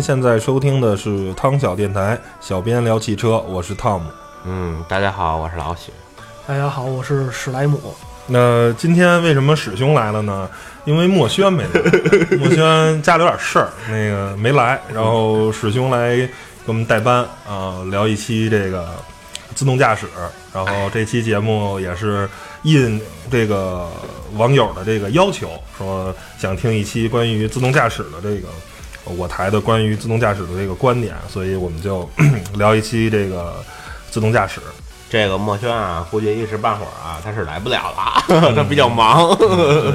现在收听的是汤小电台，小编聊汽车，我是汤姆。嗯，大家好，我是老许。大家好，我是史莱姆。那今天为什么史兄来了呢？因为墨轩没来，墨轩家里有点事儿，那个没来，然后史兄来给我们代班啊，聊一期这个自动驾驶。然后这期节目也是应这个网友的这个要求，说想听一期关于自动驾驶的这个我台的关于自动驾驶的这个观点，所以我们就 聊一期这个自动驾驶。这个墨轩啊，估计一时半会儿啊，他是来不了了，他比较忙。对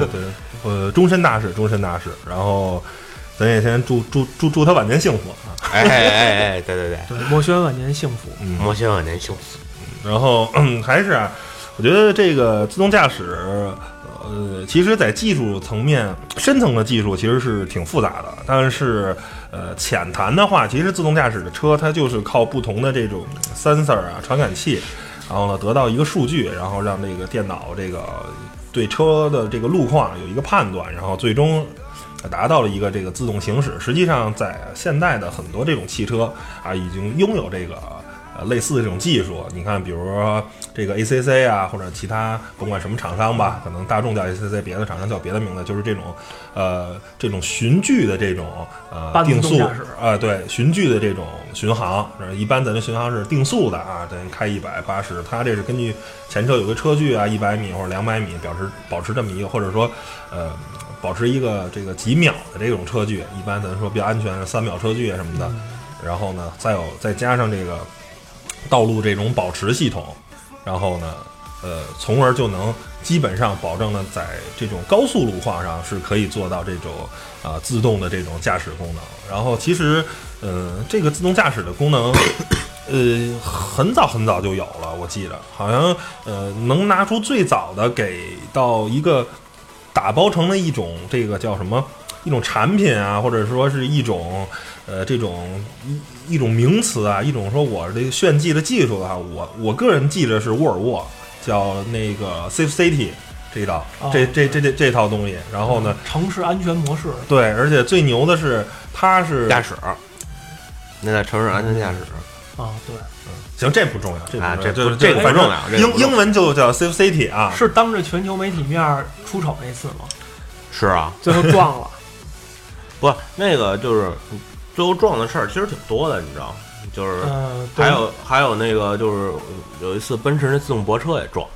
对，呃，终身大事，终身大事。然后，咱也先祝祝祝祝他晚年幸福啊！哎哎哎，对对对，对，墨轩晚年幸福，嗯，墨轩晚年幸福。然后 还是啊，我觉得这个自动驾驶，呃，其实在技术层面，深层的技术其实是挺复杂的。但是，呃，浅谈的话，其实自动驾驶的车它就是靠不同的这种 sensor 啊，传感器。然后呢，得到一个数据，然后让这个电脑这个对车的这个路况有一个判断，然后最终达到了一个这个自动行驶。实际上，在现代的很多这种汽车啊，已经拥有这个呃类似的这种技术。你看，比如说这个 ACC 啊，或者其他甭管什么厂商吧，可能大众叫 ACC，别的厂商叫别的名字，就是这种呃这种循距的这种呃定速啊，对循距的这种巡航。一般咱的巡航是定速的啊，咱开一百八十，它这是根据前车有个车距啊，一百米或者两百米，表示保持这么一个，或者说呃保持一个这个几秒的这种车距。一般咱说比较安全，三秒车距啊什么的。然后呢，再有再加上这个道路这种保持系统，然后呢，呃，从而就能基本上保证呢，在这种高速路况上是可以做到这种啊自动的这种驾驶功能。然后其实。嗯，这个自动驾驶的功能，呃，很早很早就有了，我记得好像，呃，能拿出最早的给到一个打包成了一种这个叫什么一种产品啊，或者说是一种呃这种一一种名词啊，一种说我这个炫技的技术的话，我我个人记得是沃尔沃叫那个 Safe City 这一套，这这这这这套东西，然后呢，城市安全模式，对，而且最牛的是它是驾驶。那在城市安全驾驶啊，对，嗯，行，这不重要，这啊，这就是这个不重要。英英文就叫 Safe City 啊，是当着全球媒体面出丑那次吗？是啊，最后撞了。不，那个就是最后撞的事儿其实挺多的，你知道，就是还有还有那个就是有一次奔驰那自动泊车也撞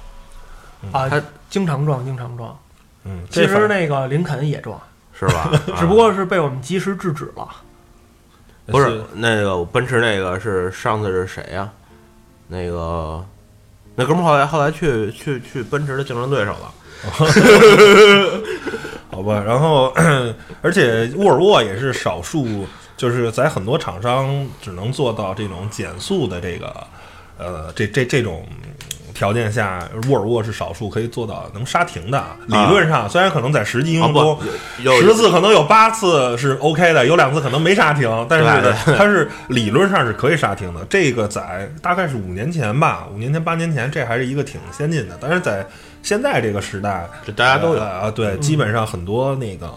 啊，他经常撞，经常撞。嗯，其实那个林肯也撞，是吧？只不过是被我们及时制止了。不是那个奔驰那个是上次是谁呀？那个那哥们后来后来去去去奔驰的竞争对手了，好吧。然后而且沃尔沃也是少数，就是在很多厂商只能做到这种减速的这个呃这这这种。条件下，沃尔沃是少数可以做到能刹停的。理论上，虽然可能在实际应用中，十次可能有八次是 OK 的，有两次可能没刹停，但是它是理论上是可以刹停的。这个在大概是五年前吧，五年前八年前，这还是一个挺先进的。但是在现在这个时代，这大家都有啊，对，基本上很多那个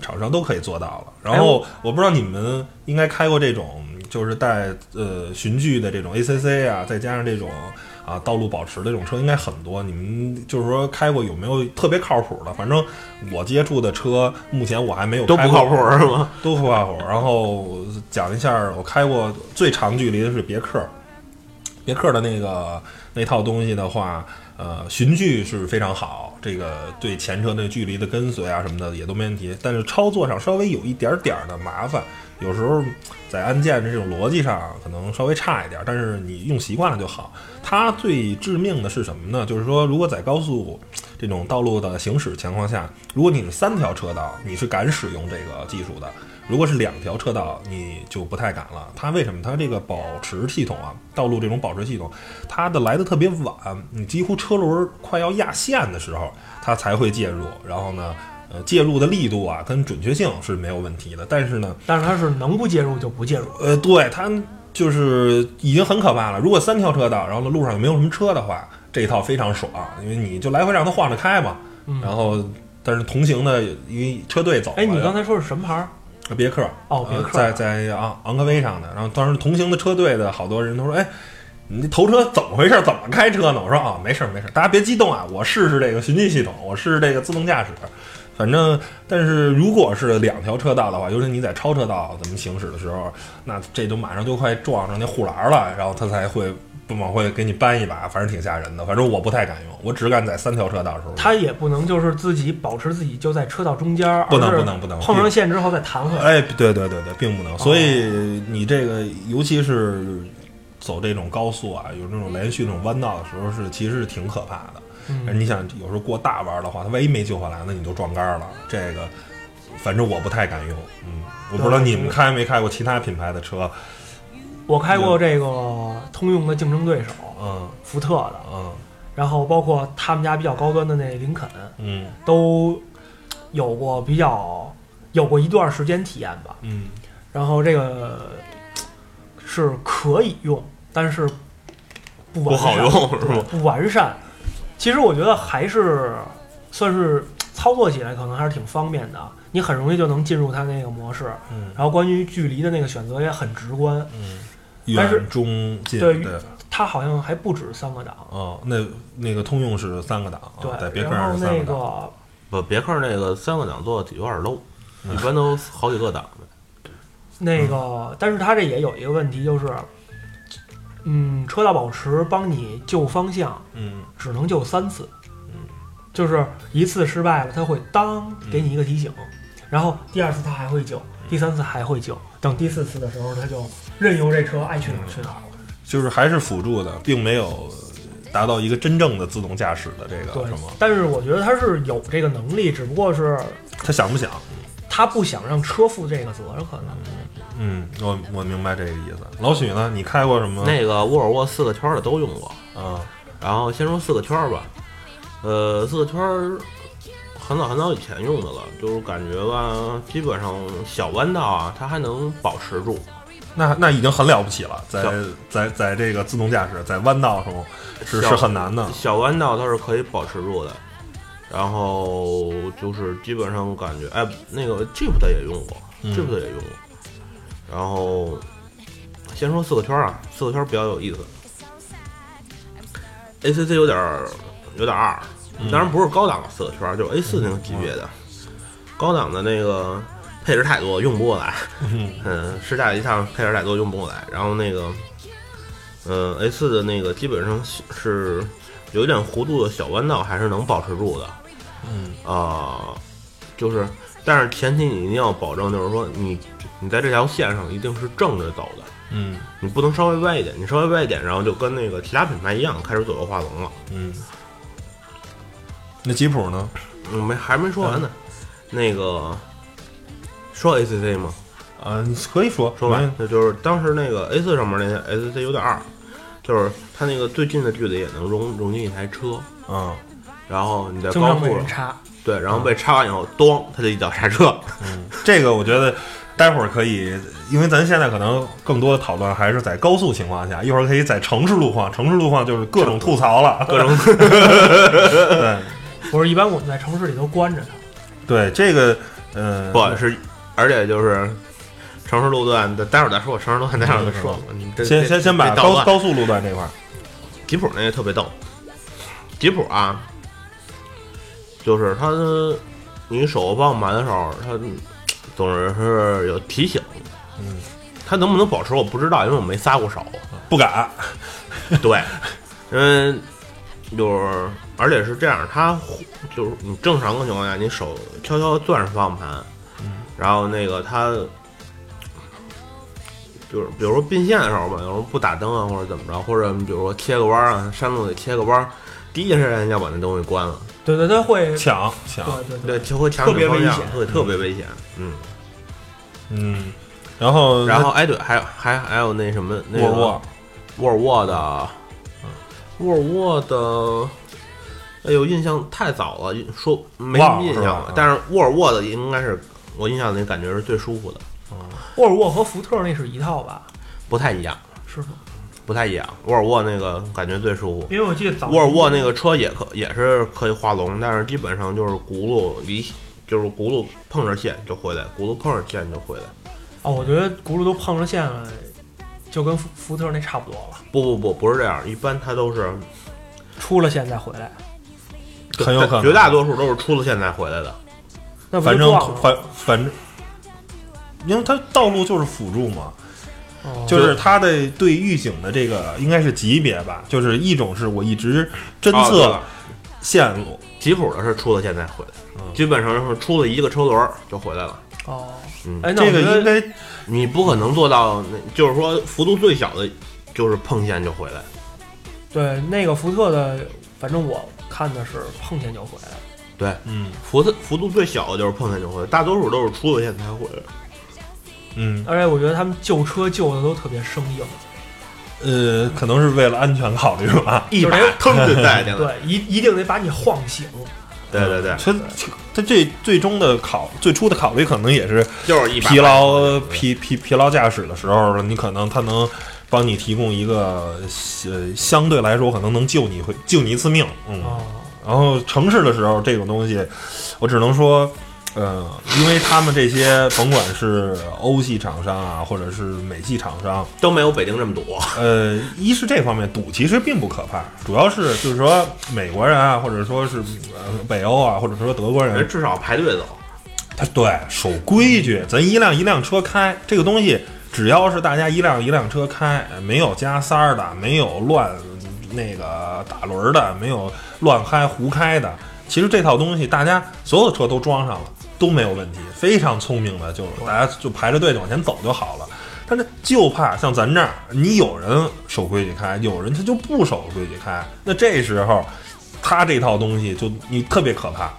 厂商都可以做到了。然后我不知道你们应该开过这种，就是带呃循距的这种 ACC 啊，再加上这种。啊，道路保持的这种车应该很多，你们就是说开过有没有特别靠谱的？反正我接触的车，目前我还没有都不靠谱是吗？都不靠谱。然后讲一下，我开过最长距离的是别克，别克的那个那套东西的话，呃，循距是非常好，这个对前车那距离的跟随啊什么的也都没问题，但是操作上稍微有一点点的麻烦。有时候在按键的这种逻辑上可能稍微差一点，但是你用习惯了就好。它最致命的是什么呢？就是说，如果在高速这种道路的行驶情况下，如果你是三条车道，你是敢使用这个技术的；如果是两条车道，你就不太敢了。它为什么？它这个保持系统啊，道路这种保持系统，它的来的特别晚，你几乎车轮快要压线的时候，它才会介入。然后呢？呃，介入的力度啊，跟准确性是没有问题的，但是呢，但是它是能不介入就不介入。呃，对，它就是已经很可怕了。如果三条车道，然后呢路上也没有什么车的话，这一套非常爽，因为你就来回让它晃着开嘛。然后，但是同行的因为车队走，哎，你刚才说是什么牌？别克哦，别克在在昂昂科威上的。然后当时同行的车队的好多人都说：“哎，你这头车怎么回事？怎么开车呢？”我说：“啊，没事没事，大家别激动啊，我试试这个循迹系统，我试试这个自动驾驶。反正，但是如果是两条车道的话，尤其你在超车道怎么行驶的时候，那这都马上就快撞上那护栏了，然后它才会。”不往会给你扳一把，反正挺吓人的。反正我不太敢用，我只敢在三条车道时候。他也不能就是自己保持自己就在车道中间，不能不能不能碰上线之后再弹回来。哎，对对对对，并不能。所以你这个，尤其是走这种高速啊，有那种连续那种弯道的时候，是其实是挺可怕的。嗯，你想有时候过大弯的话，他万一没救回来，那你就撞杆了。这个反正我不太敢用。嗯，我不知道你们开没开过其他品牌的车。我开过这个通用的竞争对手，嗯，福特的，嗯，然后包括他们家比较高端的那林肯，嗯，都有过比较有过一段时间体验吧，嗯，然后这个是可以用，但是不不好用是吧？不完善。其实我觉得还是算是操作起来可能还是挺方便的。你很容易就能进入它那个模式，嗯，然后关于距离的那个选择也很直观，嗯，远中近，对对，它好像还不止三个档，哦，那那个通用是三个档，对，别克是三个档，不，别克那个三个档做的有点 low，一般都好几个档。呗，那个，但是它这也有一个问题，就是，嗯，车道保持帮你救方向，嗯，只能救三次，嗯，就是一次失败了，他会当给你一个提醒。然后第二次他还会救，第三次还会救，等第四次的时候他就任由这车爱去哪儿去哪儿了。就是还是辅助的，并没有达到一个真正的自动驾驶的这个什么。但是我觉得他是有这个能力，只不过是他想不想？他不想让车负这个责任，可能。嗯，我我明白这个意思。老许呢？你开过什么？那个沃尔沃四个圈的都用过啊。然后先说四个圈吧，呃，四个圈。很早很早以前用的了，就是感觉吧，基本上小弯道啊，它还能保持住，那那已经很了不起了。在在在这个自动驾驶在弯道上是是很难的。小弯道它是可以保持住的，然后就是基本上感觉，哎，那个 Jeep 的也用过，Jeep 的也用过。然后先说四个圈啊，四个圈比较有意思，ACC 有点有点二。当然不是高档的四个圈，就是 A 四那个级别的，高档的那个配置太多用不过来，嗯，试驾一趟配置太多用不过来。然后那个，嗯，A 四的那个基本上是有一点弧度的小弯道还是能保持住的，嗯。啊，就是，但是前提你一定要保证，就是说你你在这条线上一定是正着走的，嗯，你不能稍微歪一点，你稍微歪一点，然后就跟那个其他品牌一样开始左右画龙了，嗯。那吉普呢？嗯，没还没说完呢。那个说 ACC 吗？啊，你可以说说完。那就是当时那个 A 四上面那 ACC 有点二，就是它那个最近的距离也能容容进一台车。嗯。然后你在高速插，对，然后被插完以后，咚，他就一脚刹车。嗯，这个我觉得待会儿可以，因为咱现在可能更多的讨论还是在高速情况下，一会儿可以在城市路况，城市路况就是各种吐槽了，各种。对。不是，一般我们在城市里都关着它。对这个，嗯，不是，而且就是城市路段，待会儿再说。城市路段待会儿再说。先先先把高高速路段这块儿，吉普那个特别逗。吉普啊，就是他，你手方向盘的时候，他总是是有提醒。嗯，他能不能保持我不知道，因为我没撒过手，不敢。对，因为就是。而且是这样，他就是你正常的情况下，你手悄悄攥着方向盘，然后那个他就是比如说并线的时候吧，有时候不打灯啊，或者怎么着，或者比如说切个弯啊，山路得切个弯，第一件事要把那东西关了。对对，他会抢抢，对对对，会抢特别危险，会特别危险。嗯嗯，然后然后哎对，还有还还有那什么那个沃尔沃，沃尔沃的，沃尔沃的。哎呦，印象太早了，说没什么印象了。但是沃尔沃的应该是我印象里感觉是最舒服的。沃尔沃和福特那是一套吧？不太一样，是吗？不太一样。沃尔沃那个感觉最舒服，因为我记得早沃尔沃那个车也可也是可以画龙，但是基本上就是轱辘离就是轱辘碰着线就回来，轱辘碰着线就回来。哦，我觉得轱辘都碰着线了，就跟福福特那差不多了，不不不，不是这样，一般它都是出了线再回来，很有可能绝大多数都是出了线再回来的。那反正反反正，因为它道路就是辅助嘛，哦就是它的对预警的这个应该是级别吧，就是一种是我一直侦测线路，吉普的是出了现在回基本上是出了一个车轮儿就回来了。哦，嗯哎，那这个应该你不可能做到，那就是说幅度最小的，就是碰线就回来。对那个福特的，反正我看的是碰线就回来。对，嗯福特幅度最小的就是碰线就回来，大多数都是出了线才回来。嗯而且我觉得他们救车救的都特别生硬，呃，可能是为了安全考虑吧。一把腾就带进来。对，一一定得把你晃醒。对对对，它它这最终的考最初的考虑可能也是就是一疲劳疲疲疲劳驾驶的时候，你可能他能帮你提供一个呃相对来说可能能救你会救你一次命，嗯。哦，然后城市的时候这种东西，我只能说，呃，因为他们这些甭管是欧系厂商啊，或者是美系厂商，都没有北京这么堵。呃，一是这方面堵其实并不可怕，主要是就是说美国人啊，或者说是呃北欧啊，或者说德国人人，至少排队走。他对守规矩，咱一辆一辆车开，这个东西只要是大家一辆一辆车开，没有加塞儿的，没有乱那个打轮儿的，没有乱开胡开的，其实这套东西大家所有的车都装上了，都没有问题，非常聪明的，就是大家就排着队就往前走就好了。但是就怕像咱这儿，你有人守规矩开，有人他就不守规矩开，那这时候他这套东西就你特别可怕。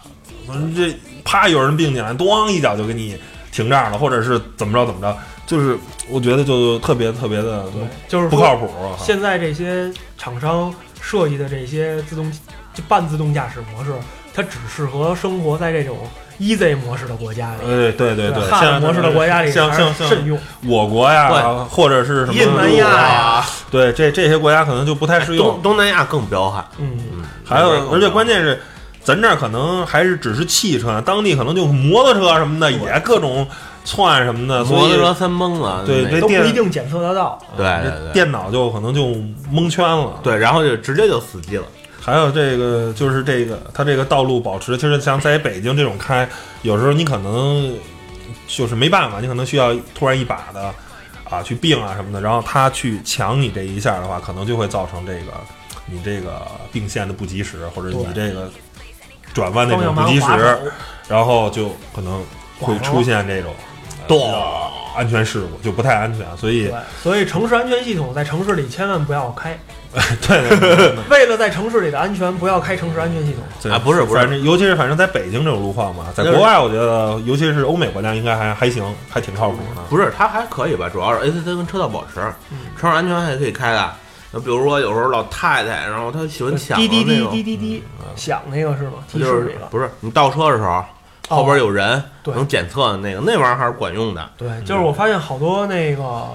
嗯，这啪有人并进来，咣一脚就给你停这儿了，或者是怎么着怎么着，就是我觉得就特别特别的对，就是不靠谱。现在这些厂商设计的这些自动就半自动驾驶模式，它只适合生活在这种 easy 模式的国家里。哎，对对对，汉像模式的国家里像像像慎用。我国呀，或者是什么印度南亚呀，对这这些国家可能就不太适用东。东南亚更彪悍。嗯，嗯，还有，而且关键是，咱这儿可能还是只是汽车，当地可能就摩托车什么的也各种窜什么的，所以摩托车三蹦子，那都不对这电一定检测得到。对电脑就可能就蒙圈了。对，然后就直接就死机了。还有这个就是这个它这个道路保持，其实像在北京这种开，有时候你可能就是没办法，你可能需要突然一把的啊去并啊什么的，然后他去抢你这一下的话，可能就会造成这个你这个并线的不及时，或者你这个转弯那种不及时，，然后就可能会出现这种咚呃安全事故，就不太安全。所以，所以城市安全系统在城市里千万不要开，对为了在城市里的安全，不要开城市安全系统。对啊不是不是反正尤其是反正在北京这种路况嘛，在国外我觉得，尤其是欧美国家应该还还行，还挺靠谱的。不是，它还可以吧，主要是 ACC 跟车道保持，嗯车上安全还可以开的。那比如说有时候老太太，然后她喜欢抢滴滴滴滴滴滴，响那个是吗？提示那个。不是你倒车的时候，后边有人能检测的那个，那玩意儿还是管用的。对，就是我发现好多那个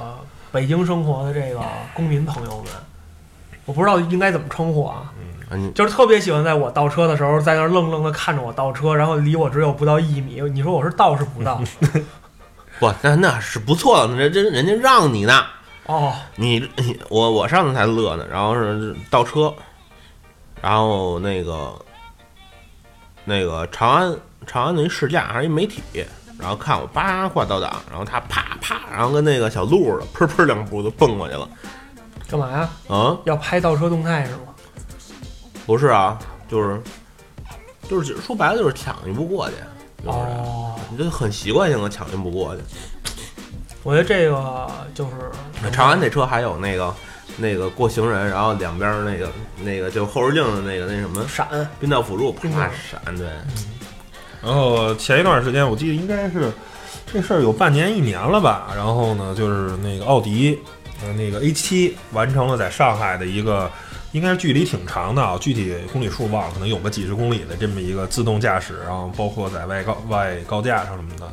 北京生活的这个公民朋友们，我不知道应该怎么称呼啊，就是特别喜欢在我倒车的时候，在那儿愣愣的看着我倒车，然后离我只有不到一米。你说我是倒是不倒？不，那那是不错的，人人人家让你呢。哦，你你我我上次才乐呢，然后是倒车，然后那个那个长安长安的一试驾还是一媒体，然后看我叭挂倒档，然后他啪啪，然后跟那个小鹿似的，砰砰两步就蹦过去了。干嘛呀？嗯，要拍倒车动态是吗？不是啊，就是就是说白了就是抢一步过去，就是、哦，你这很习惯性的抢一步过去。我觉得这个就是长安那车还有那个那个过行人，然后两边儿那个那个就后视镜的那个那什么闪，冰道辅助啪闪，对，然后前一段时间，我记得应该是这事儿有半年一年了吧。然后呢，就是那个奥迪，呃，那个 A 7完成了在上海的一个，应该是距离挺长的啊，具体公里数忘了，可能有个几十公里的这么一个自动驾驶，然后包括在外高外高架上什么的。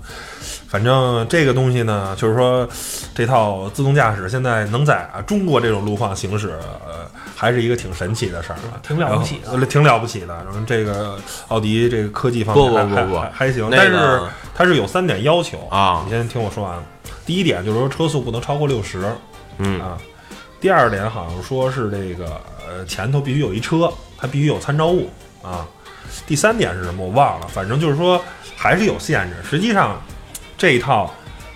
反正这个东西呢，就是说这套自动驾驶现在能在啊中国这种路况行驶，呃，还是一个挺神奇的事儿啊，挺了不起的挺了不起的。然后这个奥迪这个科技方面还不不不不还行，那但是它是有三点要求啊你先听我说完。第一点就是说车速不能超过六十嗯啊。第二点好像说是这个呃前头必须有一车，它必须有参照物啊。第三点是什么我忘了，反正就是说还是有限制。实际上这一套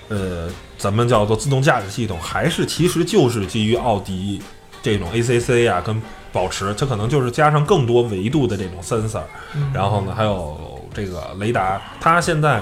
呃咱们叫做自动驾驶系统，还是其实就是基于奥迪这种 ACC 啊跟保持，它可能就是加上更多维度的这种 sensor，然后呢还有这个雷达，它现在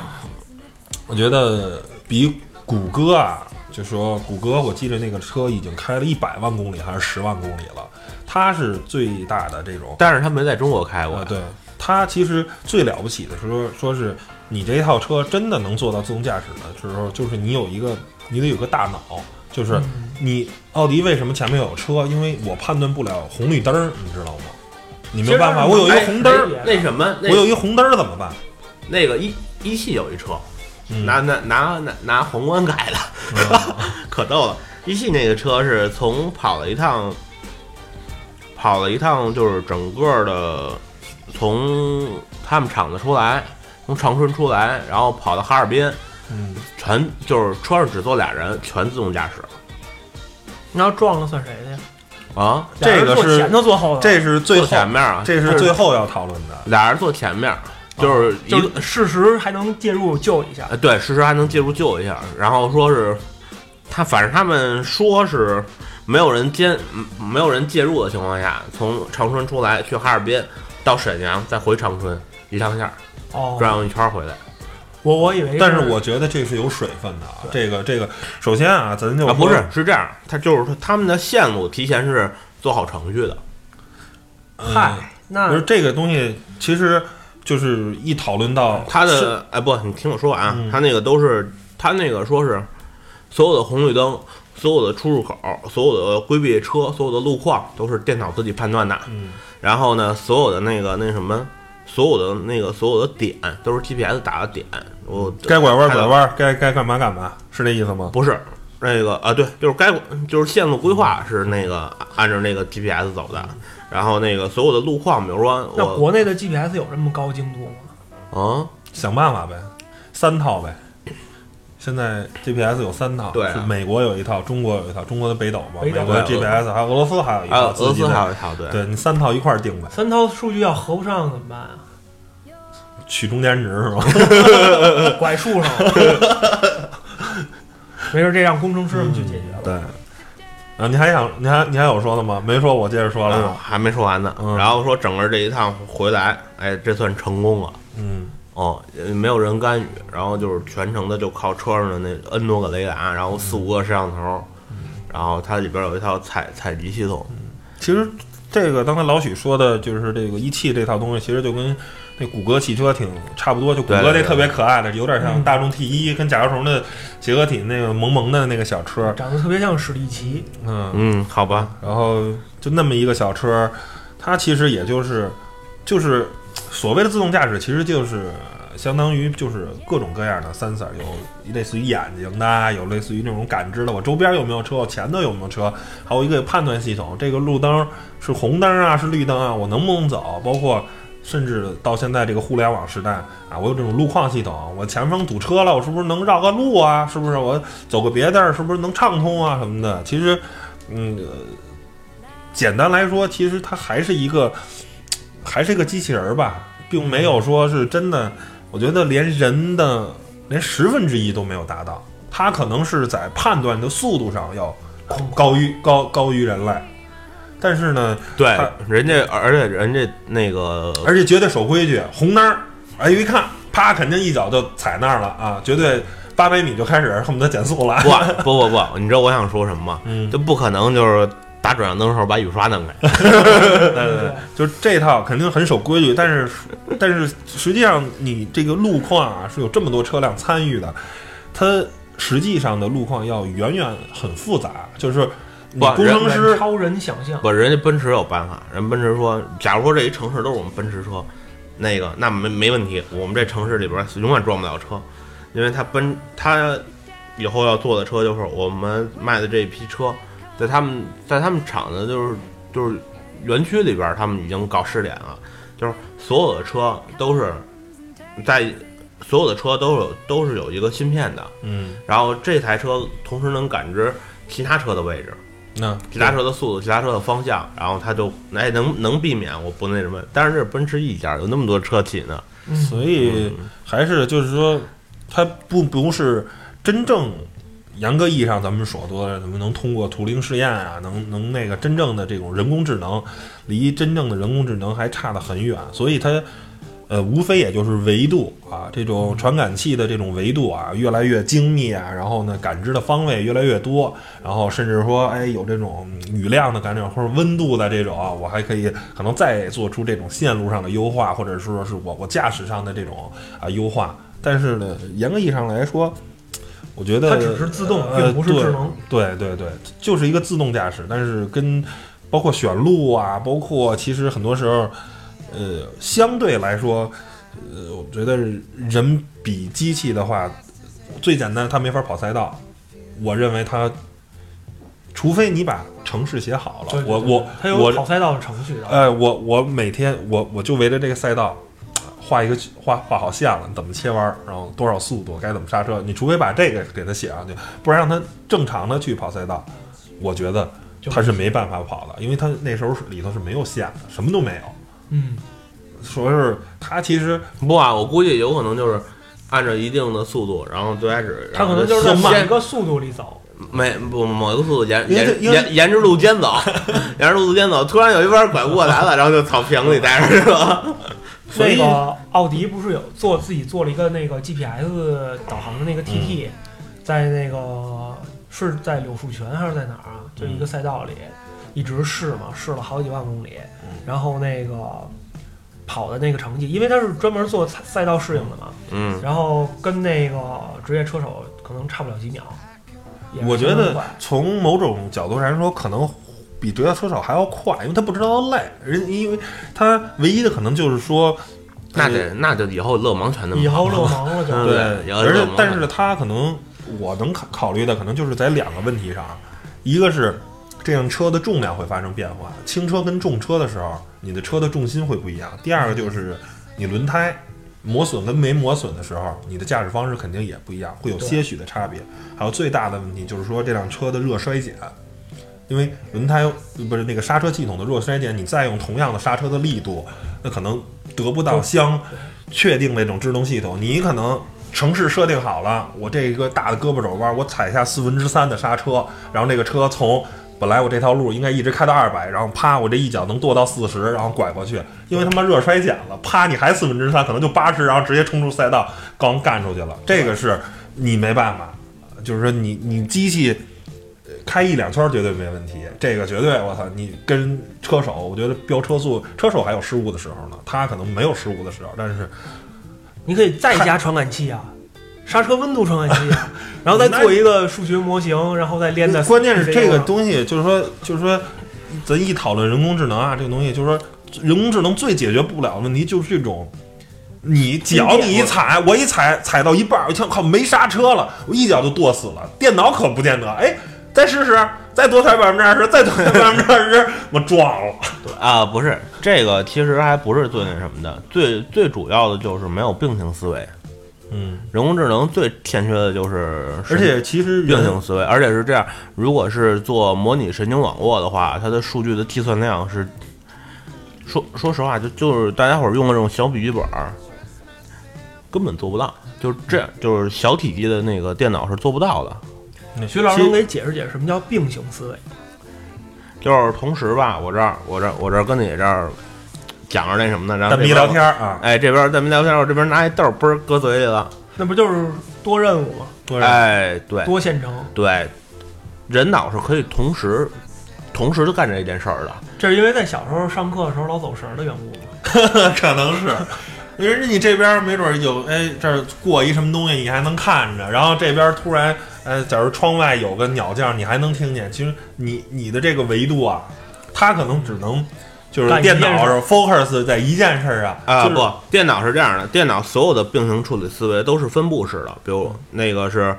我觉得比谷歌啊，就说谷歌，我记得那个车已经开了一百万公里还是十万公里了，它是最大的这种。但是它没在中国开过啊，，对，它其实最了不起的是说，说是你这一套车真的能做到自动驾驶的时候，就是你有一个，你得有个大脑，就是嗯你奥迪为什么前面有车？因为我判断不了红绿灯儿，你知道吗？你没有办法，我有一个红灯儿，那什么，我有一个红灯儿怎么办？那个一一汽有一车，嗯拿拿拿拿拿皇冠改的，嗯可逗了。一汽那个车是从跑了一趟，跑了一趟，就是整个的从他们厂子出来，从长春出来，然后跑到哈尔滨，嗯，全就是车上只坐俩人，全自动驾驶那要撞了算谁的呀？啊。这个是前头坐后头，这是最后，前面啊，这是最后要讨论的。俩人坐前面，就是一个就是事实还能介入救一下。呃，对，事实还能介入救一下。然后说是他，反正他们说是没有人监，嗯没有人介入的情况下，从长春出来去哈尔滨，到沈阳，再回长春一趟线儿，哦，转悠一圈儿回来。我我以为，但是我觉得这是有水分的啊。这个这个，首先啊，咱就啊，不是，是这样，他就是说他们的线路提前是做好程序的。嗯嗨，不那是这个东西，其实就是一讨论到他的哎不，你听我说完啊，嗯他那个都是他那个说是所有的红绿灯、所有的出入口、所有的规避车、所有的路况都是电脑自己判断的。嗯然后呢，所有的那个那什么，所有的那个所有的点都是 GPS 打的点。我该拐弯拐弯，该该干嘛干嘛，是那意思吗？不是那个啊，对，就是该就是线路规划是那个按照那个 GPS 走的。然后那个所有的路况，比如说那我国内的 GPS 有这么高精度吗？啊，想办法呗，三套呗。现在 GPS 有三套，对啊是美国有一套，中国有一套，中国的北斗嘛，北斗美国 GPS，还有俄罗斯还有一还有套，俄罗斯自己的还有一套，对对你三套一块儿定呗，三套数据要合不上怎么办啊？取中间值是吧？拐树上了，没事，这让工程师们去解决了。对。啊，你还想，你还你还有说的吗？没说，我接着说了啊。还没说完呢。嗯然后说整个这一趟回来，哎，这算成功了。嗯哦，呃没有人干预，然后就是全程的就靠车上的那 N 多个雷达，然后四五个摄像头，然后它里边有一套采采集系统。其实这个刚才老许说的，就是这个一汽这套东西，其实就跟那谷歌汽车挺差不多。就谷歌那特别可爱的，有点像嗯大众 T 一跟甲壳虫的结合体那个萌萌的那个小车，长得特别像史力奇，嗯，嗯，好吧，然后就那么一个小车，它其实也就是就是所谓的自动驾驶，其实就是。相当于就是各种各样的 sensor，有类似于眼睛的，有类似于那种感知的，我周边有没有车，我前头有没有车，还有一个判断系统，这个路灯是红灯啊，是绿灯啊，我能不能走？包括甚至到现在这个互联网时代啊，我有这种路况系统，我前方堵车了，我是不是能绕个路啊？是不是我走个别地儿，是不是能畅通啊什么的？其实，嗯，简单来说，其实它还是一个，还是一个机器人儿吧，并没有说是真的。我觉得连人的连十分之一都没有达到，它可能是在判断的速度上要高于高高于人类，但是呢，对，人家而且人家那个而且绝对守规矩，红灯儿，哎，一看，啪，肯定一脚就踩那儿了啊，绝对八百米就开始恨不得减速了。不不不不，你知道我想说什么吗？嗯，就不可能就是打转向灯的时候把雨刷弄开。对对对，就是这套肯定很守规矩，但是但是实际上你这个路况啊是有这么多车辆参与的，它实际上的路况要远远很复杂，就是你不工程师超人想象。不，人家奔驰有办法，人奔驰说，假如说这一城市都是我们奔驰车，那个那没没问题，我们这城市里边永远装不了车。因为他奔他以后要做的车就是我们卖的这一批车，在他们在他们厂子就是就是园区里边儿，他们已经搞试点了，就是所有的车都是在所有的车都有都是有一个芯片的，嗯，然后这台车同时能感知其他车的位置。那其他车的速度，其他车的方向，然后它就哎能能避免我不那什么，但是这是奔驰一家有那么多车企呢，嗯，所以还是就是说，它不不是真正严格意义上咱们所说的怎么能通过图灵试验啊，能能那个真正的这种人工智能，离真正的人工智能还差得很远，所以它。呃，无非也就是维度啊，这种传感器的这种维度啊，越来越精密啊，然后呢，感知的方位越来越多，然后甚至说，哎，有这种雨量的感知或者温度的这种啊，我还可以可能再做出这种线路上的优化，或者说是我我驾驶上的这种啊优化。但是呢，严格意义上来说，我觉得它只是自动，呃并不是智能。对对对，就是一个自动驾驶，但是跟包括选路啊，包括其实很多时候。呃，相对来说，呃，我觉得人比机器的话，最简单，它没法跑赛道。我认为它，除非你把程式写好了，我我它有我跑赛道的程序的。哎，我我每天我我就围着这个赛道画一个画画好线了，怎么切弯，然后多少速度，该怎么刹车，你除非把这个给它写上去，不然让它正常的去跑赛道，我觉得就它是没办法跑的，因为它那时候里头是没有线的，什么都没有。嗯，说是他其实不啊，我估计有可能就是按照一定的速度，然后最开始他可能就是在某一个速度里走。没不某一个速度沿沿沿沿着路肩走，沿着路肩走，突然有一弯拐不过来了，然后就草坪里待着是吧？所以那个奥迪不是有做自己做了一个那个 GPS 导航的那个 TT，、在那个是在柳树泉还是在哪儿啊？就一个赛道里、一直试嘛，试了好几万公里，然后那个跑的那个成绩，因为他是专门做赛赛道适应的嘛，嗯，然后跟那个职业车手可能差不了几秒。我觉得从某种角度上说，可能比职业车手还要快，因为他不知道累，人因为他唯一的可能就是说，那得那就以后勒芒全那么以后跑。勒芒了就。嗯对，而且但是他可能我能考考虑的可能就是在两个问题上，一个是这辆车的重量会发生变化，轻车跟重车的时候，你的车的重心会不一样；第二个就是你轮胎磨损跟没磨损的时候，你的驾驶方式肯定也不一样，会有些许的差别。还有最大的问题就是说这辆车的热衰减。因为轮胎不是那个刹车系统的热衰减，你再用同样的刹车的力度，那可能得不到相确定的这种制动系统。你可能城市设定好了，我这个大的胳膊肘弯，我踩下四分之三的刹车，然后那个车从本来我这条路应该一直开到二百，然后啪，我这一脚能跺到四十，然后拐过去，因为他妈热衰减了，啪，你还四分之三，可能就八十，然后直接冲出赛道，刚干出去了。这个是你没办法，就是说你你机器。开一两圈绝对没问题，这个绝对我操！你跟车手，我觉得飙车速，车手还有失误的时候呢，他可能没有失误的时候，但是你可以再加传感器啊，刹车温度传感器啊，然后再做一个数学模型，然后再连在。关键是这个东西，就是说，就是说，咱一讨论人工智能啊，这个东西就是说，人工智能最解决不了的问题就是这种，你脚你一踩，我一踩踩到一半，我一靠没刹车了，我一脚就跺死了。电脑可不见得，哎，再试试，再多踩百分之二十，再多踩百分之二十，我撞了。啊，不是这个，其实还不是最那什么的，最最主要的就是没有并行思维。嗯，人工智能最欠缺的就是，而且其实人并行思维，而且是这样，如果是做模拟神经网络的话，它的数据的计算量是，说说实话，就就是大家伙儿用的这种小笔记本儿，根本做不到，就是这样，就是小体积的那个电脑是做不到的。徐老师能给解释解释什么叫并行思维？就是同时吧，我这儿我这儿我这儿跟你这儿讲着那什么呢，然后蛋逼这边聊天儿啊，哎，这边在没聊天，我这边拿一豆儿嘣儿搁嘴里了。那不就是多任务吗？哎，对多线程。对，人脑是可以同时同时的干这件事儿的。这是因为在小时候上课的时候老走神儿的缘故吗？可能是，因为你这边没准有，哎，这儿过一什么东西，你还能看着，然后这边突然，呃，假如窗外有个鸟叫，你还能听见。其实你你的这个维度啊，它可能只能就是电脑是 focus 在一件事儿上啊，就不，电脑是这样的，电脑所有的并行处理思维都是分布式的，比如那个是，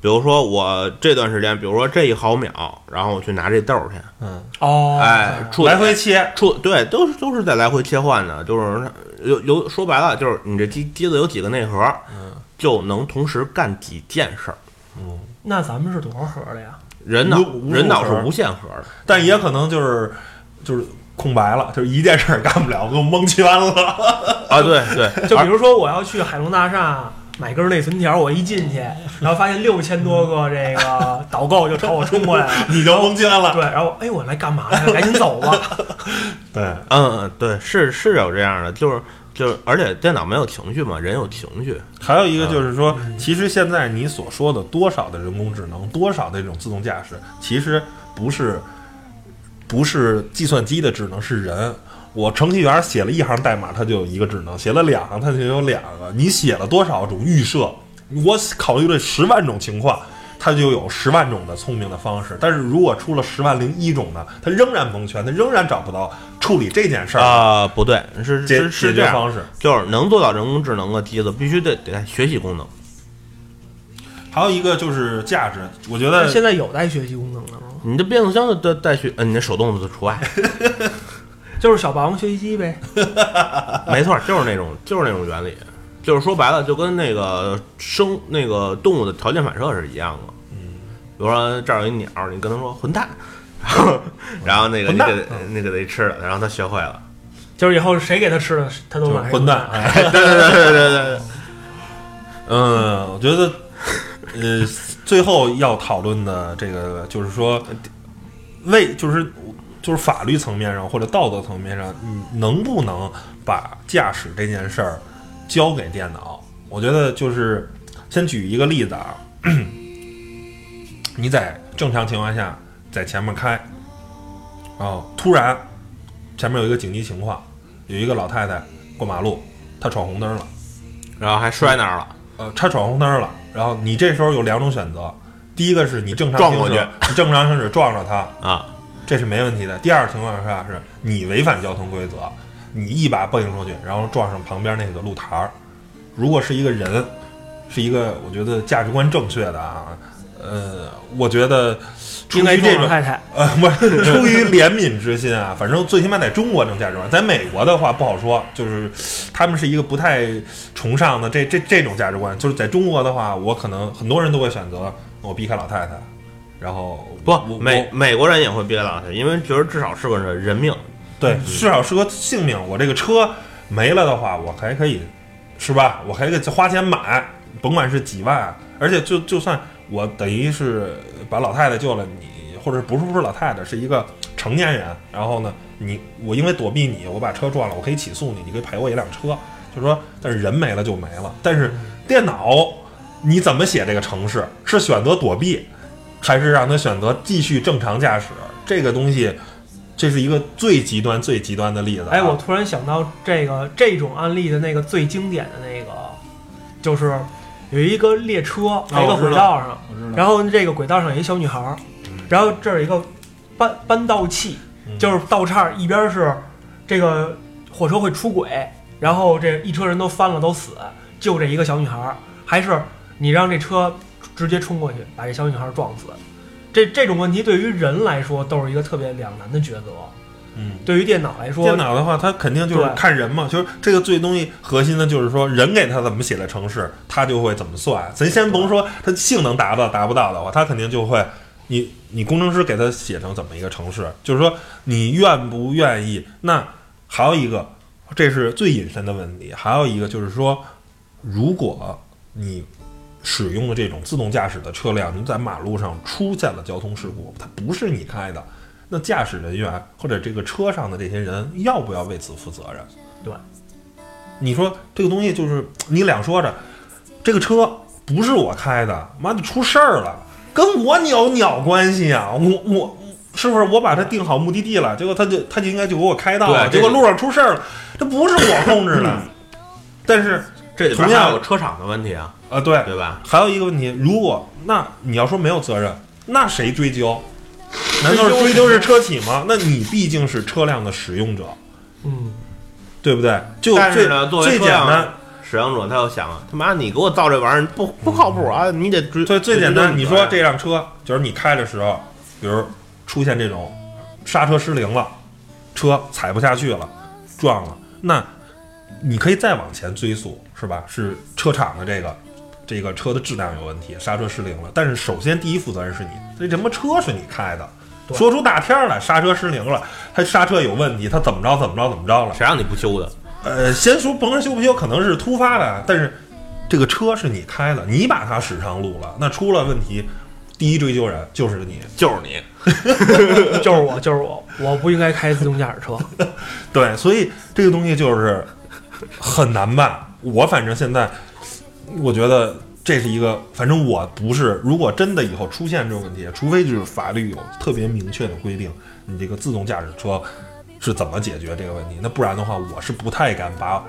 比如说我这段时间，比如说这一毫秒，然后我去拿这豆儿去，嗯，哦，哎，处来回切，处对，都是都是在来回切换的，就是有有说白了，就是你这机机子有几个内核，嗯就能同时干几件事儿。嗯，那咱们是多少核的呀？人脑人脑是无限核的，但也可能就是就是空白了，就是一件事儿干不了，给我蒙圈了。啊，对对，就比如说我要去海龙大厦买根内存条，我一进去，然后发现六千多个这个 导购就朝我冲过来了，你就蒙圈了。对，然后哎，我来干嘛呀？赶紧走吧。对，嗯嗯，对，是是有这样的，就是就是，而且电脑没有情绪嘛，人有情绪，还有一个就是说，其实现在你所说的多少的人工智能，多少的这种自动驾驶，其实不是不是计算机的智能，是人。我程序员写了一行代码，它就有一个智能；写了两行，它就有两个。你写了多少种预设？我考虑了十万种情况，它就有十万种的聪明的方式。但是如果出了十万零一种呢，它仍然蒙圈，它仍然找不到处理这件事儿啊、不对，是解是是这样，解决方式。就是能做到人工智能的机子，必须得得带学习功能。还有一个就是价值，我觉得现在有带学习功能的吗？你的变速箱的带带学，呃，你那手动的除外，就是小霸王学习机呗。没错，就是那种就是那种原理，就是说白了，就跟那个生那个动物的条件反射是一样的。嗯，比如说这儿有一鸟，你跟它说混蛋，然后然后那个你给它那个得吃了，然后它学会了。就是以后谁给它吃的，它都就是马上混蛋。哎对对对对对对，嗯，我觉得，呃，最后要讨论的这个就是说，为就是就是法律层面上或者道德层面上，你能不能把驾驶这件事儿交给电脑？我觉得就是先举一个例子啊，你在正常情况下在前面开，哦，突然前面有一个紧急情况，有一个老太太过马路，她闯红灯了。然后还摔那儿了。呃，她闯红灯了，然后你这时候有两种选择，第一个是你正常撞过去行驶，你正常行驶撞着他，啊，这是没问题的。第二情况下是你违反交通规则，你一把蹦出去，然后撞上旁边那个路台儿。如果是一个人，是一个我觉得价值观正确的啊，呃，我觉得出应该于这种。呃，不是 出于怜悯之心啊，反正最起码在中国这种价值观，在美国的话不好说，就是他们是一个不太崇尚的这这这种价值观。就是在中国的话，我可能很多人都会选择我避开老太太，然后不，美美国人也会憋老太，因为觉得至少是个人命。对，至少是个性命。我这个车没了的话，我还可以，是吧？我还可以花钱买，甭管是几万，而且就就算我等于是把老太太救了，你或者不是不是老太太，是一个成年人，然后呢，你我因为躲避你，我把车撞了，我可以起诉你，你可以赔我一辆车，就是说，但是人没了就没了。但是电脑，你怎么写这个城市？是选择躲避，还是让他选择继续正常驾驶？这个东西。这是一个最极端、最极端的例子、啊。哎，我突然想到这个这种案例的那个最经典的那个，就是有一个列车在一个轨道上，然后这个轨道上有一小女孩儿，然后这儿有一个搬搬道器，就是道岔一边是这个火车会出轨，然后这一车人都翻了都死，就这一个小女孩儿，还是你让这车直接冲过去把这小女孩儿撞死。这这种问题对于人来说都是一个特别两难的抉择。嗯，对于电脑来说，电脑的话，它肯定就是看人嘛，就是这个最东西核心的就是说，人给它怎么写的程式，它就会怎么算。咱先甭说它性能达到达不到的话，它肯定就会，你你工程师给它写成怎么一个程式，就是说你愿不愿意。那还有一个，这是最隐身的问题，还有一个就是说，如果你使用的这种自动驾驶的车辆，你在马路上出现了交通事故，它不是你开的，那驾驶人员或者这个车上的这些人要不要为此负责任？对，你说这个东西就是你两说着，这个车不是我开的，妈的出事儿了，跟我有鸟关系啊！我我是不是我把它定好目的地了，结果他就他就应该就给我开到了，结果路上出事儿了，这不是我控制的。但是这里边同样还有车厂的问题啊，啊，对，对吧？还有一个问题，如果那你要说没有责任，那谁追究？难道是追究是车企吗？那你毕竟是车辆的使用者，嗯，对不对？就最但是呢，作为最简单，使用者，他又想啊，他妈你给我造这玩意儿不不靠谱啊，你得追。最最简单，你说这这辆车就是你开的时候，比如出现这种刹车失灵了，车踩不下去了，撞了，那你可以再往前追溯，是吧？是车厂的这个这个车的质量有问题，刹车失灵了。但是首先第一负责人是你，这什么车是你开的？说出大天儿来，刹车失灵了，它刹车有问题，它怎么着怎么着怎么着了？谁让你不修的？呃，先说甭说修不修，可能是突发的，但是这个车是你开的，你把它驶上路了，那出了问题，第一追究人就是你。就是你。就是我，就是我，我不应该开自动驾驶车。对，所以这个东西就是很难办。我反正现在，我觉得这是一个，反正我不是。如果真的以后出现这种问题，除非就是法律有特别明确的规定，你这个自动驾驶车是怎么解决这个问题，那不然的话，我是不太敢把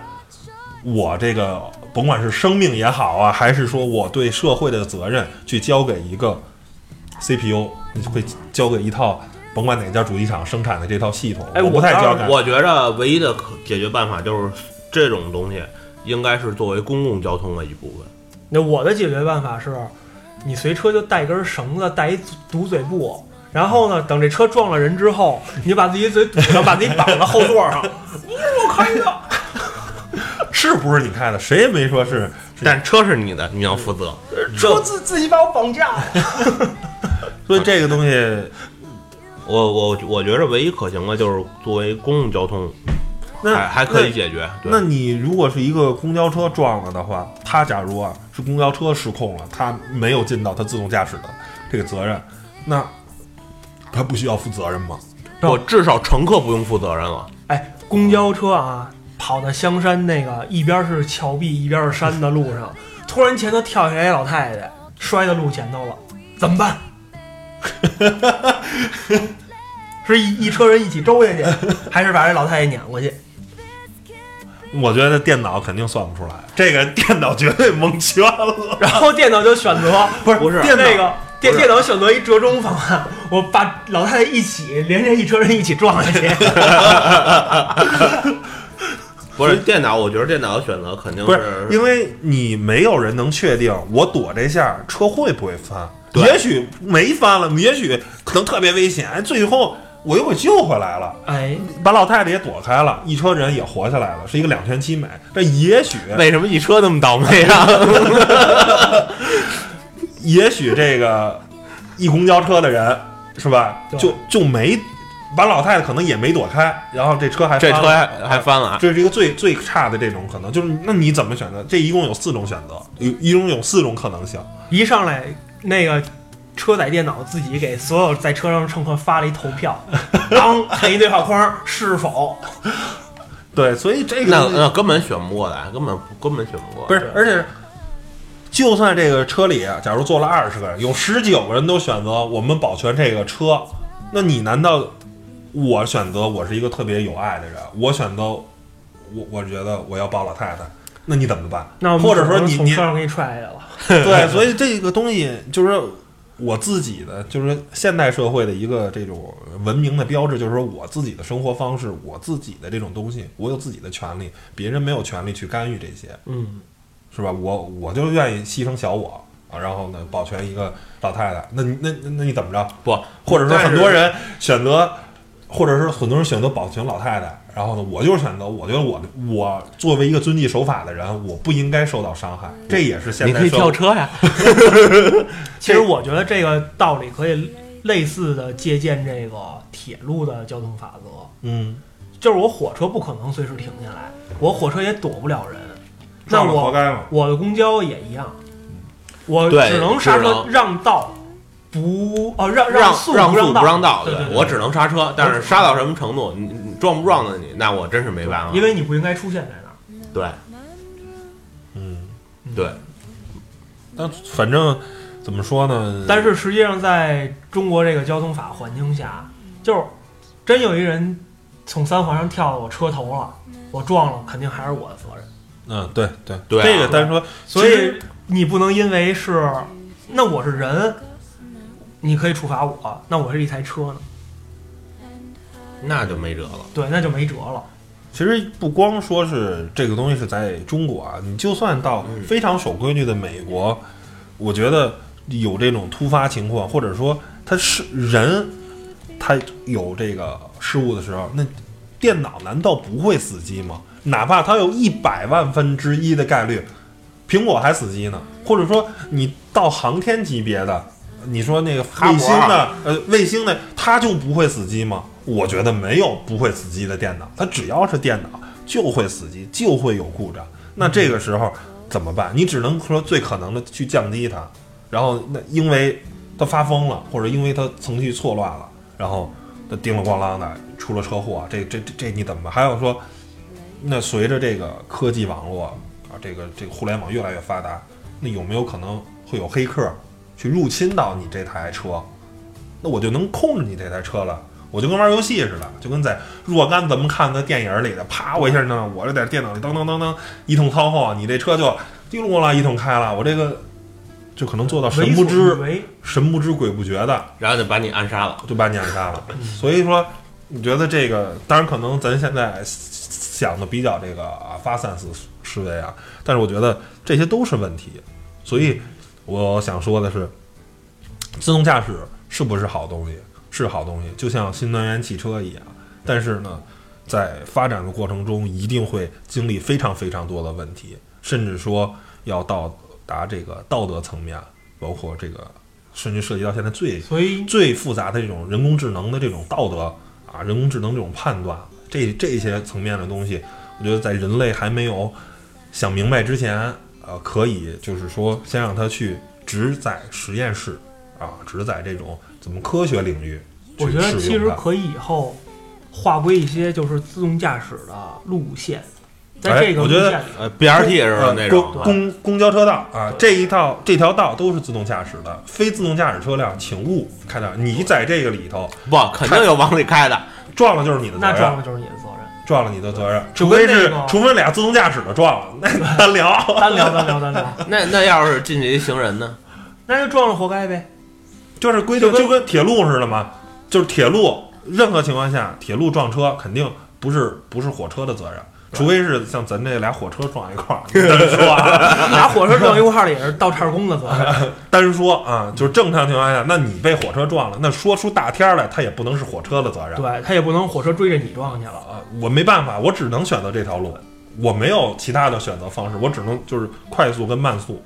我这个甭管是生命也好啊，还是说我对社会的责任去交给一个 CPU，你会交给一套。甭管哪家主机厂生产的这套系统，哎我不太我交给。我觉着唯一的可解决办法就是这种东西应该是作为公共交通的一部分。那我的解决办法是，你随车就带根绳子，带一堵嘴布，然后呢，等这车撞了人之后，你把自己嘴堵上，把自己绑在后座上。你是我开的，是不是你开的？谁也没说是。是但车是你的，你要负责。车自自己把我绑架了。所以这个东西，我我我觉着唯一可行的就是作为公共交通，那还还可以解决。那。那你如果是一个公交车撞了的话，他假如啊是公交车失控了，他没有尽到他自动驾驶的这个责任，那他不需要负责任吗？我至少乘客不用负责任了。哎，公交车啊，跑到香山那个一边是峭壁一边是山的路上，突然前头跳下来一老太太，摔到路前头了，怎么办？是一一车人一起周下去，还是把这老太太撵过去？我觉得电脑肯定算不出来，这个电脑绝对蒙圈了。然后电脑就选择不是不是电那个电电脑选择一折中方案，我把老太太一起连着一车人一起撞下去。不是电脑，我觉得电脑的选择肯定不是，因为你没有人能确定我躲这下车会不会翻，也许没翻了，也许可能特别危险，哎最后我又给救回来了。哎，把老太太也躲开了，一车人也活下来了，是一个两全其美。这也许，为什么一车那么倒霉啊？也许这个一公交车的人是吧，就就没把老太太可能也没躲开，然后这车还这车还还翻了。这是一个最最差的这种可能，就是那你怎么选择？这一共有四种选择，有一共有四种可能性。一上来那个车载电脑自己给所有在车上的乘客发了一投票，当看一对话框是否对，所以这个那那根本选不过来，根本根本选不过来。不是，而且就算这个车里，假如坐了二十个人，有十九个人都选择我们保全这个车，那你难道我选择我是一个特别有爱的人，我选择我我觉得我要抱老太太，那你怎么办？那我或者说你你从车上给你踹下来了。对，所以这个东西就是我自己的，就是现代社会的一个这种文明的标志，就是说我自己的生活方式，我自己的这种东西，我有自己的权利，别人没有权利去干预这些，嗯，是吧？我我就愿意牺牲小我啊，然后呢保全一个老太太，那那那那你怎么着？不，或者说很多人选择，或者是很多人选择保全老太太，然后呢，我就是选择，我觉得我我作为一个遵纪守法的人，我不应该受到伤害，这也是现在你可以跳车呀。其实我觉得这个道理可以类似的借鉴这个铁路的交通法则，嗯，就是我火车不可能随时停下来，我火车也躲不了人，那撞了活我该嘛。我的公交也一样，我只能刹车让道，不哦让让速让速不让道，对对对我只能刹车，但是刹到什么程度，你你撞不撞的你，那我真是没办法。因为你不应该出现在那儿。对嗯，对，但反正怎么说呢？但是实际上，在中国这个交通法环境下，就是真有一人从三环上跳到我车头了，我撞了，肯定还是我的责任。嗯，对对对啊这个单说，所以你不能因为是那我是人，你可以处罚我，那我是一台车呢，那就没辙了。对，那就没辙了。其实不光说是这个东西是在中国啊，你就算到非常守规矩的美国，我觉得有这种突发情况，或者说他是人，他有这个失误的时候，那电脑难道不会死机吗？哪怕它有一百万分之一的概率，苹果还死机呢。或者说你到航天级别的，你说那个卫星的，呃，卫星的，它就不会死机吗？我觉得没有不会死机的电脑，它只要是电脑就会死机，就会有故障。那这个时候怎么办？你只能说最可能的去降低它，然后那因为它发疯了，或者因为它程序错乱了，然后它叮了咣啷的出了车祸，这这这这你怎么办？还有说。那随着这个科技网络啊，这个这个互联网越来越发达，那有没有可能会有黑客去入侵到你这台车？那我就能控制你这台车了，我就跟玩游戏似的，就跟在若干咱们看的电影里的，啪我一下呢，我这在电脑里噔噔噔噔一通操控，你这车就滴噜了一通开了，我这个就可能做到神不知神不知鬼不觉的，然后就把你暗杀了，就把你暗杀了。所以说，你觉得这个，当然可能咱现在。想的比较这个发散式思维啊，但是我觉得这些都是问题，所以我想说的是，自动驾驶是不是好东西？是好东西，就像新能源汽车一样。但是呢，在发展的过程中，一定会经历非常非常多的问题，甚至说要到达这个道德层面，包括这个，甚至涉及到现在最最复杂的这种人工智能的这种道德啊，人工智能这种判断。这这些层面的东西，我觉得在人类还没有想明白之前，呃，可以就是说先让他去只在实验室啊，只在这种怎么科学领域。我觉得其实可以以后划归一些就是自动驾驶的路线，在这个我觉得呃 BRT 也是吧？那种公公交车道啊，这一套这条道都是自动驾驶的，非自动驾驶车辆请勿开道。你在这个里头不肯定有往里开的。撞了就是你的责任，那撞了就是你的责任，撞了你的责任，除非是除非俩自动驾驶的撞了，那单聊，单聊，单聊，单聊。那那要是进去一行人呢？那就撞了活该呗，就是规定就跟铁路似的嘛，就是铁路任何情况下铁路撞车肯定不是不是火车的责任。除非是像咱这俩火车撞一块儿，单说 俩火车撞一块儿也是倒叉工的责任。单说啊，就是正常情况下，那你被火车撞了，那说出大天来，他也不能是火车的责任。对他也不能火车追着你撞去了啊！我没办法，我只能选择这条路，我没有其他的选择方式，我只能就是快速跟慢速，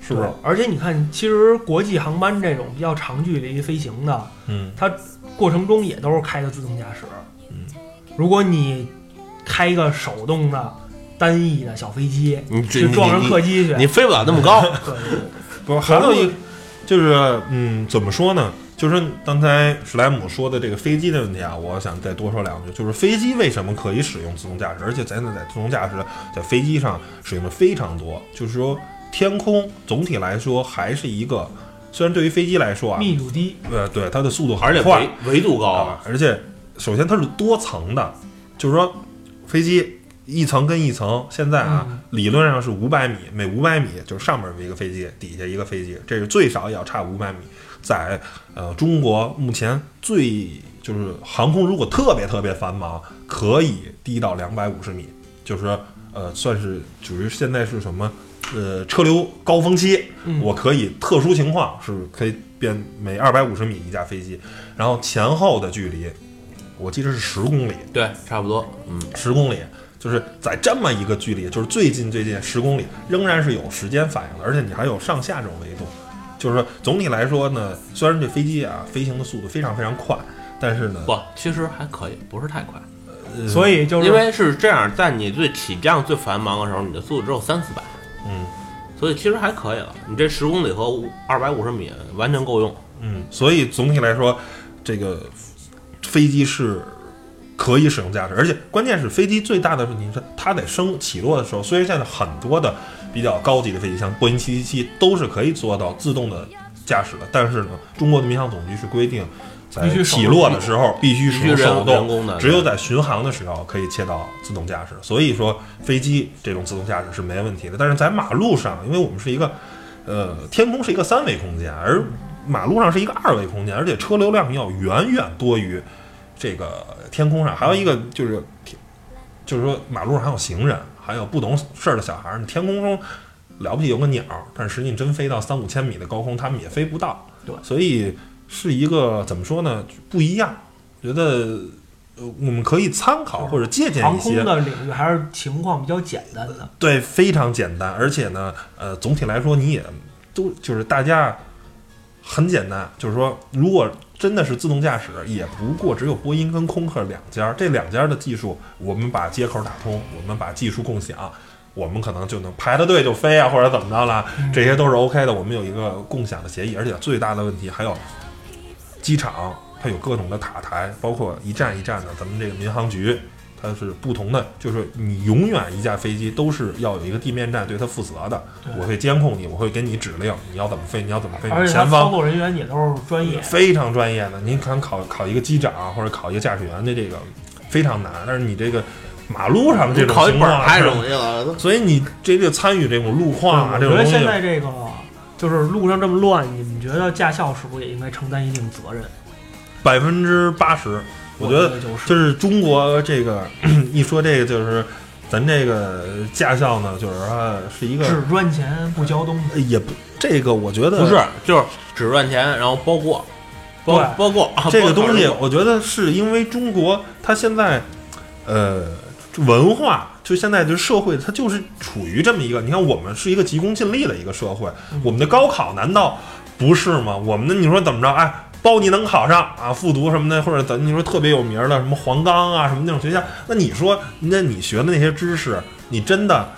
是不是？而且你看，其实国际航班这种比较长距离飞行的，嗯，它过程中也都是开的自动驾驶。嗯，如果你开一个手动的单翼的小飞机，你去撞上客机去，你飞不了那么高。对，不是还有一，就是嗯，怎么说呢？就是刚才史莱姆说的这个飞机的问题啊，我想再多说两句。就是飞机为什么可以使用自动驾驶，而且咱在自动驾驶在飞机上使用的非常多。就是说，天空总体来说还是一个，虽然对于飞机来说啊，密度低，呃，对它的速度很快，维度高啊，而且首先它是多层的，就是说。飞机一层跟一层，现在啊，理论上是五百米，每五百米就是上面有一个飞机，底下一个飞机，这是最少也要差五百米。在呃中国目前最就是航空如果特别特别繁忙，可以低到两百五十米，就是呃算是属于现在是什么呃车流高峰期，我可以特殊情况是可以变每二百五十米一架飞机，然后前后的距离。我记得是十公里，对，差不多，嗯，十公里，就是在这么一个距离，就是最近最近十公里，仍然是有时间反应的，而且你还有上下这种维度，就是说总体来说呢，虽然这飞机啊飞行的速度非常非常快，但是呢，不，其实还可以，不是太快，所以就是因为是这样，在你最起降最繁忙的时候，你的速度只有三四百，嗯，所以其实还可以了，你这十公里和二百五十米完全够用，嗯，所以总体来说，这个。飞机是可以使用驾驶，而且关键是飞机最大的问题是它在升起落的时候，虽然现在很多的比较高级的飞机，像波音七七七都是可以做到自动的驾驶的，但是呢，中国的民航总局是规定，在起落的时候必须使用手动，只有在巡航的时候可以切到自动驾驶。所以说飞机这种自动驾驶是没问题的，但是在马路上，因为我们是一个呃天空是一个三维空间，而马路上是一个二维空间，而且车流量要远远多于这个天空上。还有一个就是，就是说马路上还有行人，还有不懂事儿的小孩儿。你天空中了不起有个鸟，但实际你真飞到三五千米的高空，他们也飞不到。对所以是一个怎么说呢？不一样。觉得呃我们可以参考或者借鉴航一些航空的领域还是情况比较简单的。对，非常简单，而且呢，呃，总体来说你也都就是大家很简单，就是说，如果真的是自动驾驶，也不过只有波音跟空客两家，这两家的技术，我们把接口打通，我们把技术共享，我们可能就能排着队就飞啊，或者怎么着了，这些都是 OK 的。我们有一个共享的协议，而且最大的问题还有机场，它有各种的塔台，包括一站一站的，咱们这个民航局。它是不同的，就是你永远一架飞机都是要有一个地面站对它负责的。我会监控你，我会给你指令，你要怎么飞，你要怎么飞。而且他操作人员也都是专业，非常专业的，您看考考一个机长或者考一个驾驶员的这个非常难，但是你这个马路上的这种考一情况太容易了。所以你这个参与这种路况啊，这种东西，现在这个就是路上这么乱，你们觉得驾校是不是也应该承担一定责任？百分之八十，我觉得就是中国这个 一说这个就是咱这个驾校呢，就是说是一个只赚钱不交东西。也不这个我觉得不是，就是只赚钱，然后包过，包包过 这个东西，我觉得是因为中国它现在，呃，文化就现在就社会，它就是处于这么一个，你看我们是一个急功近利的一个社会，我们的高考难道不是吗？我们的你说怎么着？哎。包你能考上啊，复读什么的，或者咱你说特别有名的什么黄冈啊什么那种学校，那你说那你学的那些知识，你真的，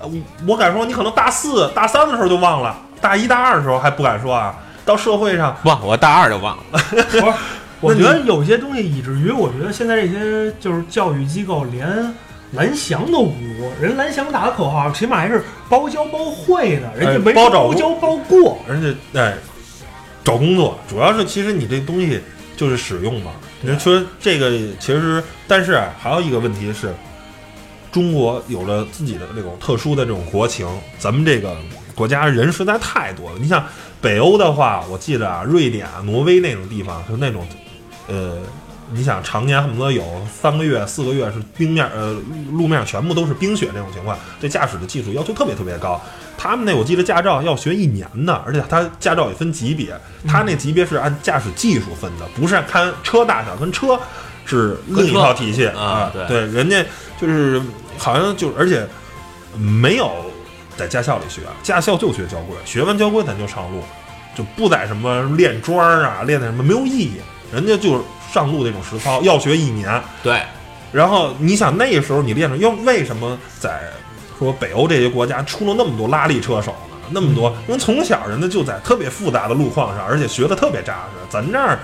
呃，我敢说你可能大四、大三的时候就忘了，大一大二的时候还不敢说啊，到社会上忘，我大二就忘了。不是，我觉得有些东西以至于我觉得现在这些就是教育机构连蓝翔都不如，人蓝翔打的口号起码还是包教包会的，人家没包教包过。人家哎找工作，主要是其实你这东西就是使用嘛。你说这个其实，但是啊，还有一个问题是，中国有了自己的这种特殊的这种国情，咱们这个国家人实在太多了。你像北欧的话，我记得啊，瑞典啊、挪威那种地方就那种，呃。你想常年恨不得有三个月、四个月是冰面，呃，路面全部都是冰雪这种情况，对驾驶的技术要求特别特别高。他们那我记得驾照要学一年呢，而且他驾照也分级别，他那级别是按驾驶技术分的，不是按看车大小，跟车是另一套体系啊对。对，人家就是好像就而且没有在驾校里学，驾校就学交规，学完交规咱就上路，就不在什么练桩儿啊，练那什么没有意义，人家就是上路那种实操，要学一年。对，然后你想那时候你练着，又为什么在说北欧这些国家出了那么多拉力车手呢？那么多，因为从小人家就在特别复杂的路况上，而且学的特别扎实。咱这儿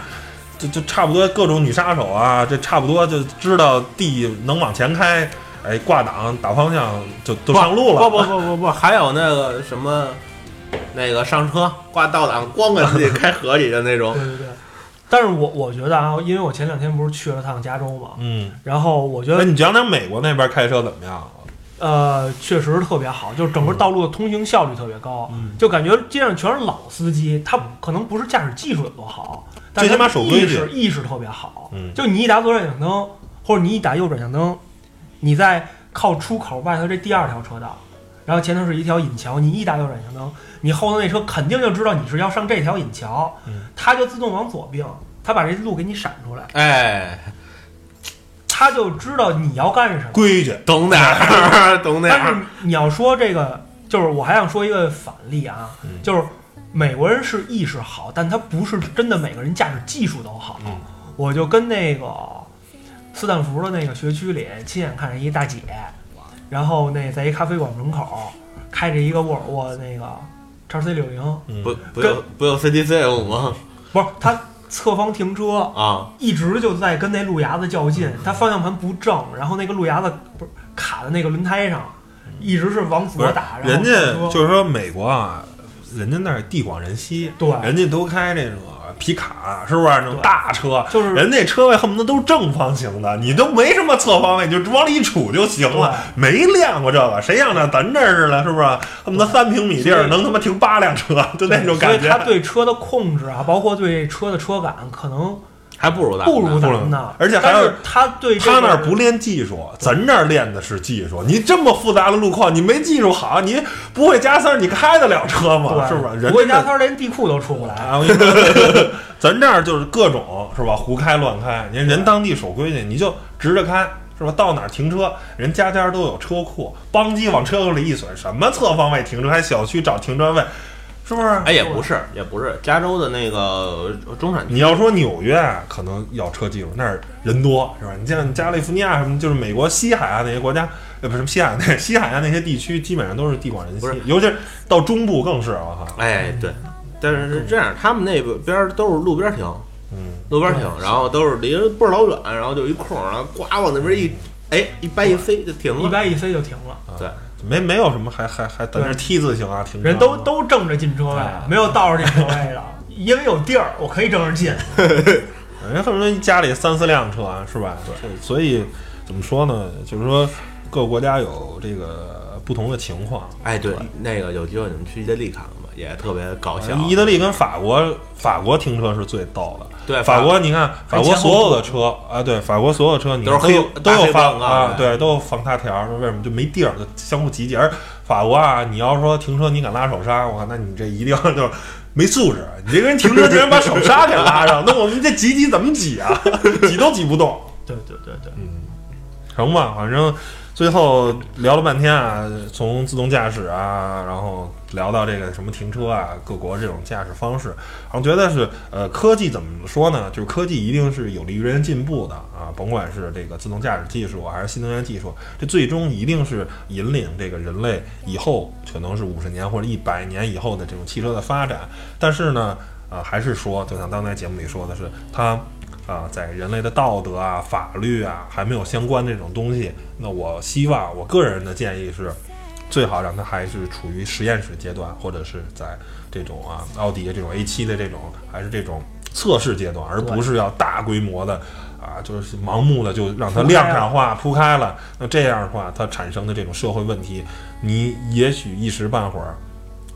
就就差不多各种女杀手啊，这差不多就知道地能往前开，哎，挂档打方向就都上路了。不不不不不，还有那个什么，那个上车挂倒档，咣给自己开河里的那种。对对对。但是我我觉得啊，因为我前两天不是去了趟加州嘛，嗯，然后我觉得哎你讲讲美国那边开车怎么样？呃，确实特别好，就是整个道路的通行效率特别高，嗯。就感觉街上全是老司机，他可能不是驾驶技术有多好，但是最起码他意守规矩。识意识特别好。嗯。就你一打左转向灯，或者你一打右转向灯，你在靠出口外头这第二条车道，然后前头是一条引桥，你一打右转向灯，你后头那车肯定就知道你是要上这条引桥，嗯。它就自动往左并，它把这路给你闪出来，哎，它就知道你要干什么。规矩，懂点儿，懂点儿但是。你要说这个，就是我还想说一个反例啊，嗯就是美国人是意识好，但他不是真的每个人驾驶技术都好。嗯我就跟那个斯坦福的那个学区里亲眼看见一大姐，然后那在一咖啡馆门口开着一个沃尔沃那个叉 C 六零，嗯不不有不有 CTC 吗？不是他侧方停车，啊，一直就在跟那路牙子较劲，他方向盘不正，然后那个路牙子不是卡在那个轮胎上，一直是往左打，人家就是说美国啊，人家那儿地广人稀，对。人家都开这种皮卡，是不是那种大车？就是人那车位恨不得都是正方形的，你都没什么侧方位，你就往里一杵就行了。没练过这个，谁像那咱这儿似的，是不是？恨不得三平米地儿能他妈停八辆车，就那种感觉所以他。对车的控制啊，包括对车的车感，可能还不如咱不如呢咱们呢。而且还有他对这个他那儿不练技术，咱这儿练的是技术。你这么复杂的路况，你没技术好，你不会加塞儿，你开得了车吗？是不是？人不会加塞儿连地库都出不来。咱这儿就是各种是吧，胡开乱开。人当地守规矩，你就直着开是吧？到哪儿停车，人家家都有车库，邦机往车库里一损，什么侧方位停车，还小区找停车位，是不是？哎，也不是，也不是，加州的那个中产你要说纽约啊，可能要车技术，那儿人多是吧？你像加利福尼亚什么，就是美国西海岸那些国家，呃，不是西海岸 那西海岸那些地区，基本上都是地广人稀，尤其是到中部更是我靠。哎，对，但是是这样，他们那边儿都是路边停，嗯，路边停，然后都是离得倍儿老远，然后就一空，然后呱往那边一，哎，一掰一飞就停了。一掰一飞就停了，对，没没有什么还还还等着 T 字形啊停车，人都都正着进车位哎，没有倒着进车位的，因为有地儿，我可以正着进。人恨不得家里三四辆车啊，是吧？对，所以怎么说呢？就是说各个国家有这个不同的情况。哎，对，那个有机会你们去意大利看看吧，也特别搞笑。意大利跟法国，法国停车是最逗的。对法国，你看法国所有的车啊，对，法国所有车你都是黑有都有防啊，对，都有防擦条，说为什么就没地儿，就相互挤挤。而法国啊，你要说停车你敢拉手刹，我靠，那你这一定就是没素质。你这个人停车竟然把手刹给拉上，那我们这挤挤怎么挤啊？挤都挤不动。对对对对，嗯成吧，反正最后聊了半天啊，从自动驾驶啊，然后聊到这个什么停车啊，各国这种驾驶方式，然后觉得是呃，科技怎么说呢？就是科技一定是有利于人进步的啊，甭管是这个自动驾驶技术还是新能源技术，这最终一定是引领这个人类以后可能是五十年或者一百年以后的这种汽车的发展。但是呢，啊，还是说，就像刚才节目里说的是，它啊，在人类的道德啊、法律啊还没有相关这种东西，那我希望我个人的建议是，最好让它还是处于实验室阶段，或者是在这种啊奥迪的这种 A 7的这种，还是这种测试阶段，而不是要大规模的啊，就是盲目的就让它量产化铺开了。那这样的话，它产生的这种社会问题，你也许一时半会儿。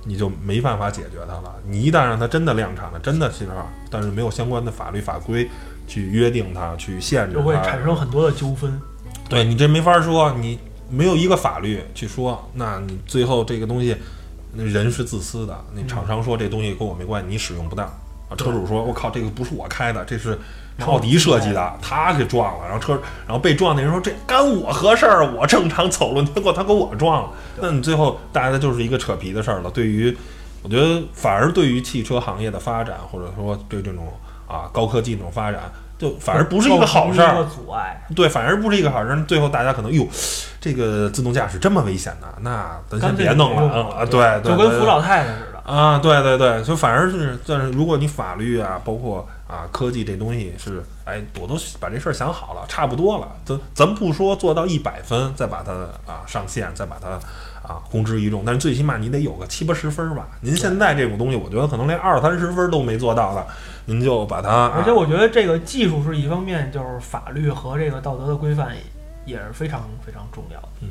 你就没办法解决它了。你一旦让它真的量产了，真的信号，但是没有相关的法律法规去约定它、去限制就会，产生很多的纠纷。对你这没法说，你没有一个法律去说，那你最后这个东西，那人是自私的。那厂商说这东西跟我没关系，你使用不当啊。车主说，我靠，这个不是我开的，这是奥迪设计的，他给撞了。然后车，然后被撞那人说这干我何事儿？我正常走路，结果他给我撞了。那你最后大家就是一个扯皮的事儿了。对于我觉得反而对于汽车行业的发展，或者说对这种啊高科技这种发展，就反而不是一个好事阻碍。对，反而不是一个好事儿。最后大家可能，哟，这个自动驾驶这么危险呢，那咱先别弄了啊！啊对，对对就跟扶老太太似的。啊，对对对，就反而是，但是如果你法律啊，包括啊科技这东西是，哎，我都把这事儿想好了，差不多了，咱咱不说做到一百分，再把它啊上线，再把它啊公之于众，但是最起码你得有个七八十分儿吧。您现在这种东西，我觉得可能连二三十分儿都没做到的，您就把它，啊而且我觉得这个技术是一方面，就是法律和这个道德的规范也是非常非常重要的。嗯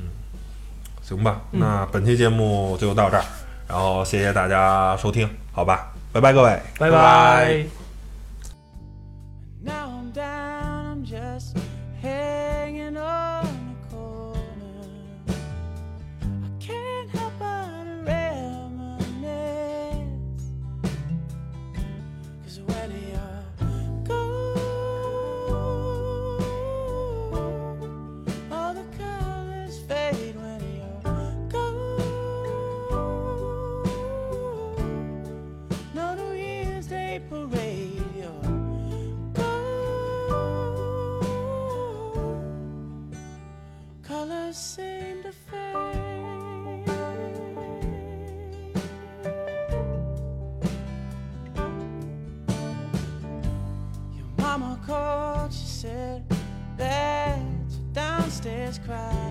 行吧，嗯那本期节目就到这儿，然后谢谢大家收听，好吧，拜拜各位。拜拜 Seem to fade. Your mama called, she said that you're downstairs crying,